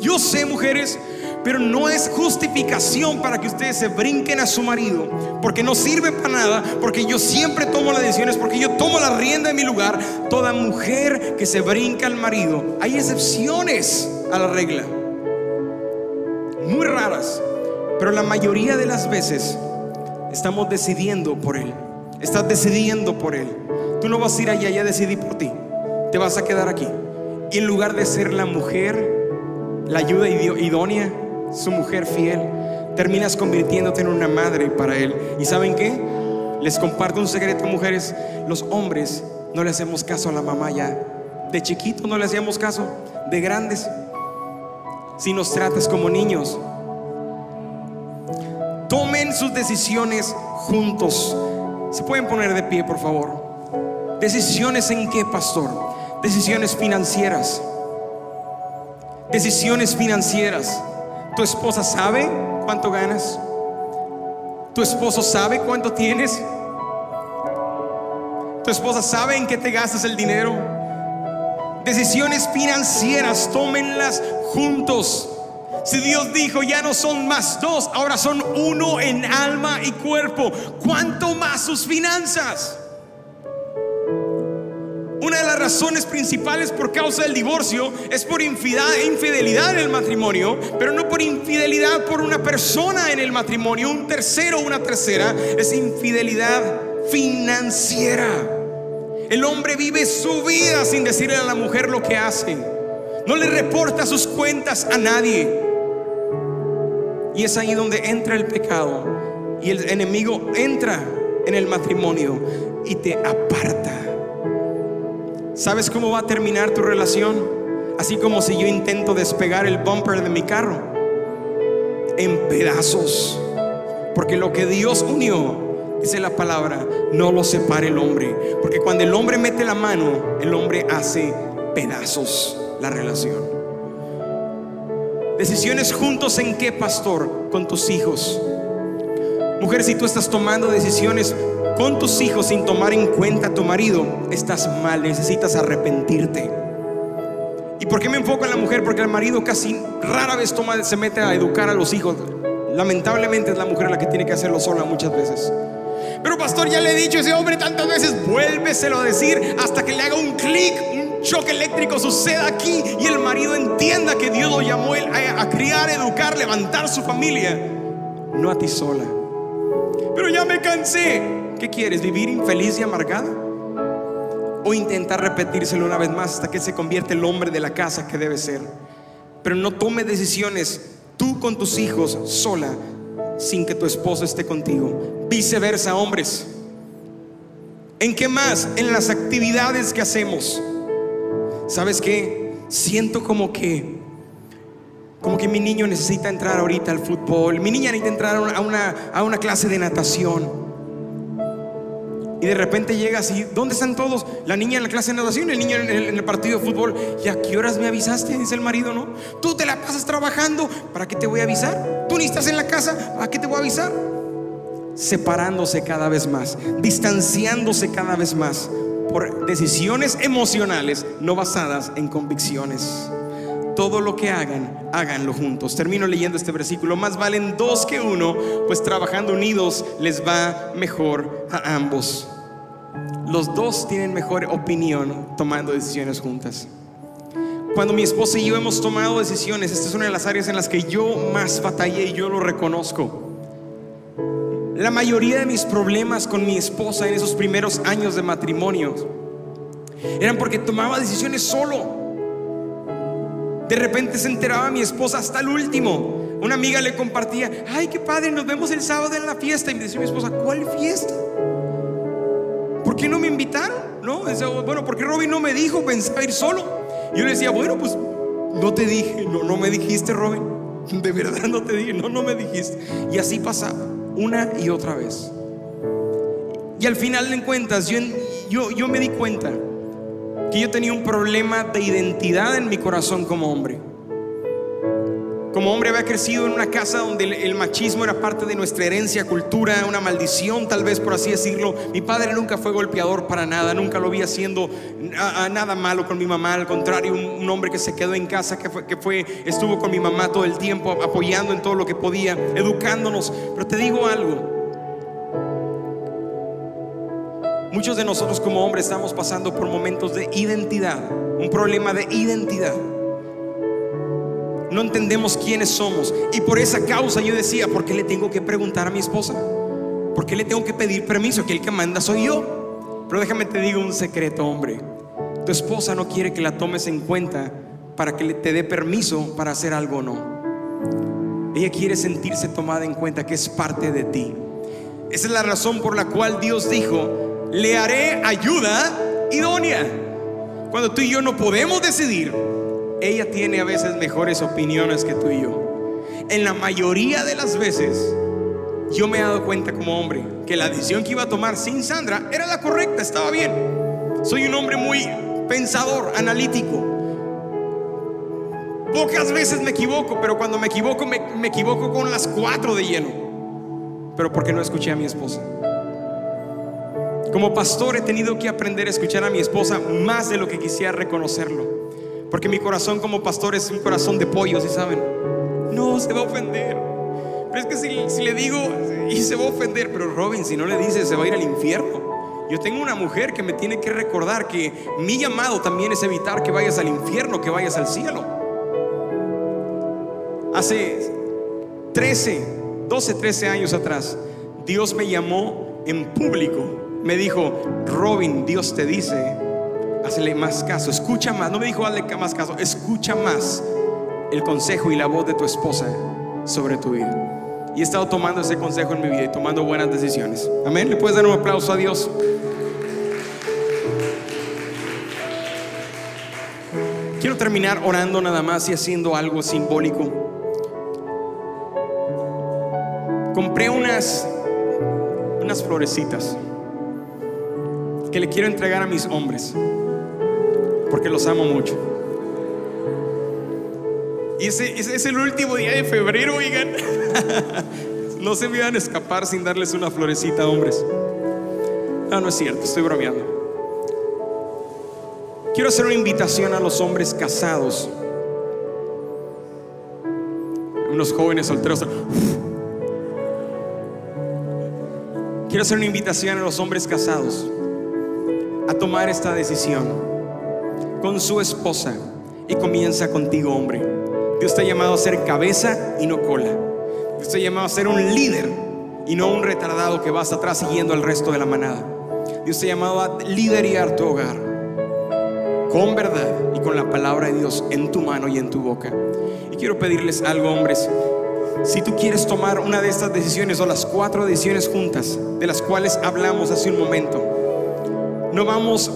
Yo sé, mujeres, pero no es justificación para que ustedes se brinquen a su marido, porque no sirve para nada, porque yo siempre tomo las decisiones, porque yo tomo la rienda de mi lugar. Toda mujer que se brinca al marido, hay excepciones a la regla, muy raras, pero la mayoría de las veces estamos decidiendo por él, estás decidiendo por él. Tú no vas a ir allá, ya decidí por ti, te vas a quedar aquí. Y en lugar de ser la mujer, la ayuda idónea, su mujer fiel, terminas convirtiéndote en una madre para él. ¿Y saben qué? Les comparto un secreto, mujeres. Los hombres no le hacemos caso a la mamá ya. De chiquito no le hacíamos caso. De grandes. Si nos tratas como niños. Tomen sus decisiones juntos. ¿Se pueden poner de pie, por favor? ¿Decisiones en qué, pastor? Decisiones financieras Decisiones financieras. ¿Tu esposa sabe cuánto ganas? ¿Tu esposo sabe cuánto tienes? ¿Tu esposa sabe en qué te gastas el dinero? Decisiones financieras, tómenlas juntos. Si Dios dijo, ya no son más dos, ahora son uno en alma y cuerpo, ¿cuánto más sus finanzas? Una de las razones principales por causa del divorcio es por infidelidad en el matrimonio, pero no por infidelidad por una persona en el matrimonio, un tercero o una tercera, es infidelidad financiera. El hombre vive su vida sin decirle a la mujer lo que hace. No le reporta sus cuentas a nadie. Y es ahí donde entra el pecado. Y el enemigo entra en el matrimonio y te aparta ¿Sabes cómo va a terminar tu relación? Así como si yo intento despegar el bumper de mi carro en pedazos. Porque lo que Dios unió, dice la palabra, no lo separe el hombre. Porque cuando el hombre mete la mano, el hombre hace pedazos la relación. Decisiones juntos en qué, pastor? Con tus hijos. Mujer, si tú estás tomando decisiones con tus hijos sin tomar en cuenta a tu marido, estás mal, necesitas arrepentirte. ¿Y por qué me enfoco en la mujer? Porque el marido casi rara vez se mete a educar a los hijos. Lamentablemente es la mujer la que tiene que hacerlo sola muchas veces. Pero pastor, ya le he dicho a ese hombre tantas veces, vuélveselo a decir hasta que le haga un clic, un choque eléctrico suceda aquí y el marido entienda que Dios lo llamó a, a criar, educar, levantar su familia, no a ti sola. Pero ya me cansé. ¿Qué quieres? ¿Vivir infeliz y amargada? O intentar repetírselo una vez más hasta que se convierte el hombre de la casa que debe ser. Pero no tome decisiones tú con tus hijos sola sin que tu esposo esté contigo. Viceversa, hombres. ¿En qué más? En las actividades que hacemos. ¿Sabes qué? Siento como que como que mi niño necesita entrar ahorita al fútbol, mi niña necesita entrar a una, a una clase de natación. Y de repente llega así, ¿dónde están todos? La niña en la clase de natación, el niño en el, partido de fútbol. ¿Y a qué horas me avisaste? Dice el marido, ¿no? Tú te la pasas trabajando, ¿para qué te voy a avisar? Tú ni estás en la casa, ¿a qué te voy a avisar? Separándose cada vez más, distanciándose cada vez más por decisiones emocionales no basadas en convicciones. Todo lo que hagan, háganlo juntos. Termino leyendo este versículo. Más valen dos que uno, pues trabajando unidos les va mejor a ambos. los dos tienen mejor opinión tomando decisiones juntas. Cuando mi esposa y yo hemos tomado decisiones, esta es una de las áreas en las que yo más batallé y yo lo reconozco. La mayoría de mis problemas con mi esposa en esos primeros años de matrimonio eran porque tomaba decisiones solo. De repente se enteraba mi esposa hasta el último. Una amiga le compartía, ay, qué padre, nos vemos el sábado en la fiesta. Y me decía mi esposa, ¿cuál fiesta? ¿Por qué no me invitaron? No, bueno, porque Robin no me dijo, pensaba ir solo. Y yo le decía, bueno, pues no te dije, no, no me dijiste, Robin. De verdad no te dije, no, no me dijiste. Y así pasaba, una y otra vez. Y al final de cuentas, yo, yo, yo me di cuenta que yo tenía un problema de identidad en mi corazón como hombre. Como hombre había crecido en una casa donde el machismo era parte de nuestra herencia, cultura, una maldición tal vez por así decirlo. Mi padre nunca fue golpeador para nada, nunca lo vi haciendo nada malo con mi mamá, al contrario, un, hombre que se quedó en casa, que fue, que fue, estuvo con mi mamá todo el tiempo, apoyando en todo lo que podía, educándonos. Pero te digo algo, Muchos de nosotros como hombres estamos pasando por momentos de identidad, un problema de identidad. No entendemos quiénes somos. Y por esa causa yo decía, ¿por qué le tengo que preguntar a mi esposa? ¿Por qué le tengo que pedir permiso? Que el que manda soy yo. Pero déjame te digo un secreto, hombre. Tu esposa no quiere que la tomes en cuenta para que te dé permiso para hacer algo o no. Ella quiere sentirse tomada en cuenta que es parte de ti. Esa es la razón por la cual Dios dijo, le haré ayuda idónea. Cuando tú y yo no podemos decidir, ella tiene a veces mejores opiniones que tú y yo. En la mayoría de las veces, yo me he dado cuenta como hombre que la decisión que iba a tomar sin Sandra era la correcta, estaba bien. Soy un hombre muy pensador, analítico. Pocas veces me equivoco, pero cuando me equivoco, me, me equivoco con las cuatro de lleno. Pero porque no escuché a mi esposa. Como pastor he tenido que aprender a escuchar a mi esposa más de lo que quisiera reconocerlo. Porque mi corazón como pastor es un corazón de pollo, si saben? No, se va a ofender. Pero es que si, le digo, y se va a ofender, pero Robin, si no le dice, se va a ir al infierno. Yo tengo una mujer que me tiene que recordar que mi llamado también es evitar que vayas al infierno, que vayas al cielo. Hace 13, 12, 13 años atrás, Dios me llamó en público me dijo, Robin, Dios te dice, hazle más caso, escucha más, no me dijo hazle más caso, escucha más el consejo y la voz de tu esposa sobre tu vida. Y he estado tomando ese consejo en mi vida y tomando buenas decisiones. Amén. ¿Le puedes dar un aplauso a Dios? Quiero terminar orando nada más y haciendo algo simbólico. Compré unas unas florecitas que le quiero entregar a mis hombres, porque los amo mucho. Y ese, es el último día de febrero, oigan. no se me van a escapar sin darles una florecita, hombres. No, no es cierto, estoy bromeando. Quiero hacer una invitación a los hombres casados. Unos jóvenes solteros. Quiero hacer una invitación a los hombres casados a tomar esta decisión con su esposa y comienza contigo, hombre. Dios te ha llamado a ser cabeza y no cola. Dios te ha llamado a ser un líder y no un retardado que vas atrás siguiendo al resto de la manada. Dios te ha llamado a liderar tu hogar con verdad y con la palabra de Dios en tu mano y en tu boca. Y quiero pedirles algo, hombres. Si tú quieres tomar una de estas decisiones o las cuatro decisiones juntas de las cuales hablamos hace un momento, no vamos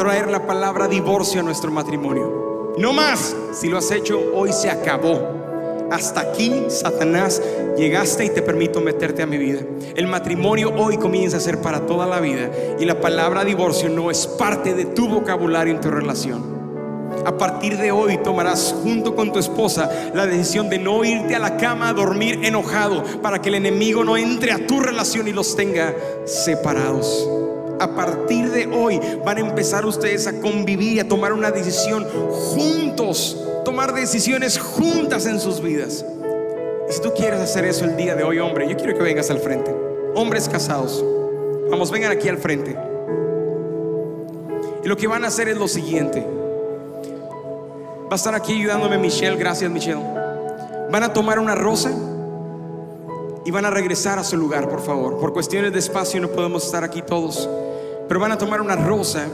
traer la palabra divorcio a nuestro matrimonio. No más. Si lo has hecho, hoy se acabó. Hasta aquí, Satanás, llegaste y te permito meterte a mi vida. El matrimonio hoy comienza a ser para toda la vida y la palabra divorcio no es parte de tu vocabulario en tu relación. A partir de hoy tomarás junto con tu esposa la decisión de no irte a la cama a dormir enojado para que el enemigo no entre a tu relación y los tenga separados a partir de hoy van a empezar ustedes a convivir a tomar una decisión juntos, tomar decisiones juntas en sus vidas. Y si tú quieres hacer eso el día de hoy, hombre, yo quiero que vengas al frente. Hombres casados, Vamos, vengan aquí al frente. Y lo que van a hacer es lo siguiente. Va a estar aquí ayudándome Michelle. Gracias, Michelle. Van a tomar una rosa y van a regresar a su lugar, por favor. Por cuestiones de espacio no podemos estar aquí todos. Pero van a tomar una rosa.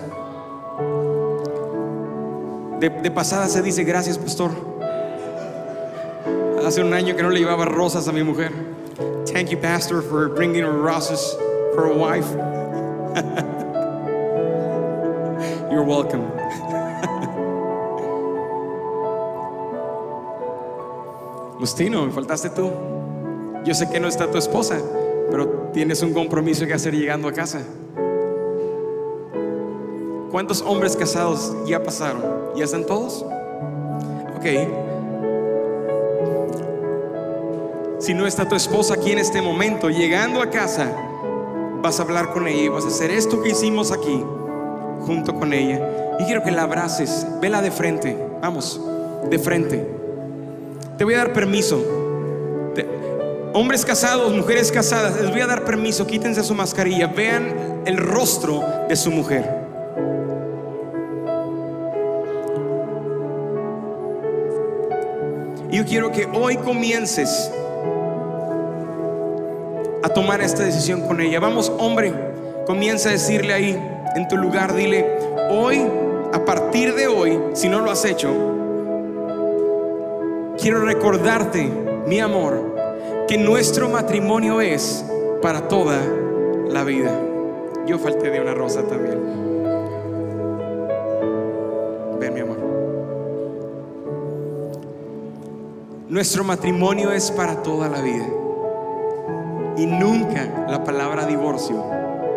De, pasada se dice gracias, pastor. Hace un año que no le llevaba rosas a mi mujer. Thank you, pastor, for bringing roses for a wife. You're welcome. Agustino, me faltaste tú. Yo sé que no está tu esposa, pero tienes un compromiso que hacer llegando a casa. ¿Cuántos hombres casados ya pasaron? ¿Ya están todos? Ok. Si no está tu esposa aquí en este momento, llegando a casa, vas a hablar con ella y vas a hacer esto que hicimos aquí, junto con ella. Y quiero que la abraces, vela de frente, vamos, de frente. Te voy a dar permiso. Hombres casados, mujeres casadas, les voy a dar permiso, quítense su mascarilla, vean el rostro de su mujer. Yo quiero que hoy comiences a tomar esta decisión con ella. Vamos, hombre, comienza a decirle ahí en tu lugar, dile, hoy, a partir de hoy, si no lo has hecho, quiero recordarte, mi amor, que nuestro matrimonio es para toda la vida. Yo falté de una rosa también. Nuestro matrimonio es para toda la vida. Y nunca la palabra divorcio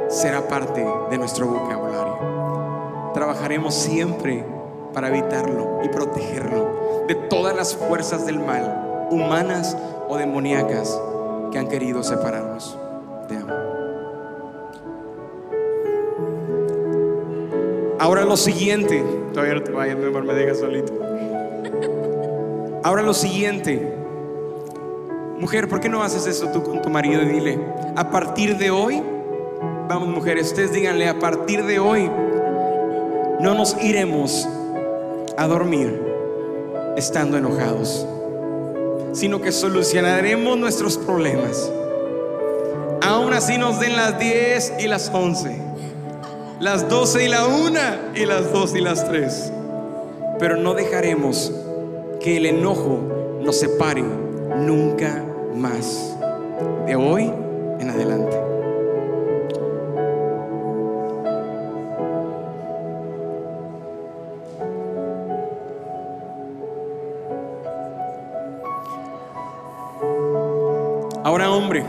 será parte de nuestro vocabulario. Trabajaremos siempre para evitarlo y protegerlo de todas las fuerzas del mal, humanas o demoníacas, que han querido separarnos. Te amo. Ahora lo siguiente, todavía no te mi amor, me dejas solito. Ahora lo siguiente, mujer, ¿por qué no haces eso tú con tu marido y dile, a partir de hoy, vamos mujeres, ustedes díganle, a partir de hoy, no nos iremos a dormir estando enojados, sino que solucionaremos nuestros problemas. Aún así nos den las 10 y las 11, las 12 y la 1 y las 2 y las 3. Pero no dejaremos que el enojo nos separe nunca más. De hoy en adelante. Ahora, hombre,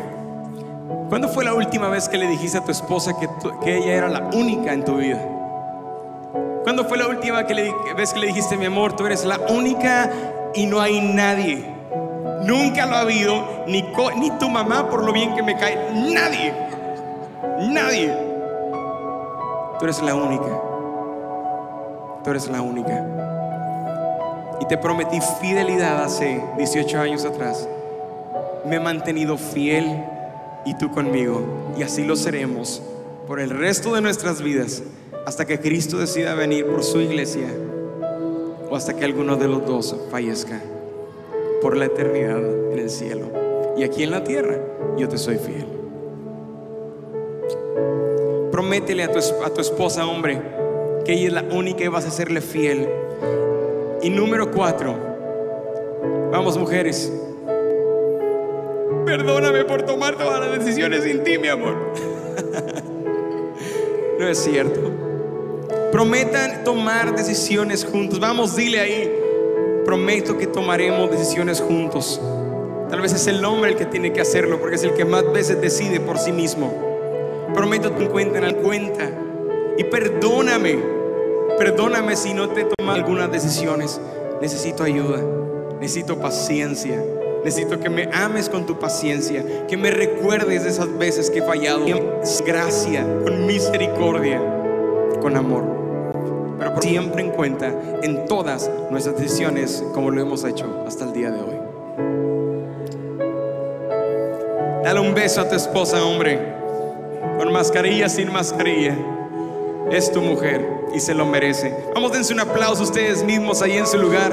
¿cuándo fue la última vez que le dijiste a tu esposa que, que ella era la única en tu vida? ¿Cuándo fue la última que le vez que le dijiste, mi amor, tú eres la única y no hay nadie? Nunca lo ha habido, ni, ni tu mamá, por lo bien que me cae, nadie, nadie. Tú eres la única, tú eres la única. Y te prometí fidelidad hace 18 años atrás. Me he mantenido fiel y tú conmigo. Y así lo seremos por el resto de nuestras vidas hasta que Cristo decida venir por su iglesia o hasta que alguno de los dos fallezca por la eternidad en el cielo. Y aquí en la tierra yo te soy fiel. Prométele a tu, esposa, hombre, que ella es la única y vas a serle fiel. Y número cuatro, vamos mujeres, perdóname por tomar todas las decisiones sin ti, mi amor. no es cierto. Prometan tomar decisiones juntos. Vamos, dile ahí. Prometo que tomaremos decisiones juntos. Tal vez es el hombre el que tiene que hacerlo porque es el que más veces decide por sí mismo. Prometo que cuenten en cuenta. Y perdóname. Perdóname si no te he tomado algunas decisiones. Necesito ayuda. Necesito paciencia. Necesito que me ames con tu paciencia. Que me recuerdes de esas veces que he fallado. Gracia, con misericordia, con amor. Pero siempre en cuenta en todas nuestras decisiones como lo hemos hecho hasta el día de hoy. Dale un beso a tu esposa, hombre. con mascarilla, sin mascarilla. Es tu mujer y se lo merece. Vamos, dense un aplauso ustedes mismos ahí en su lugar.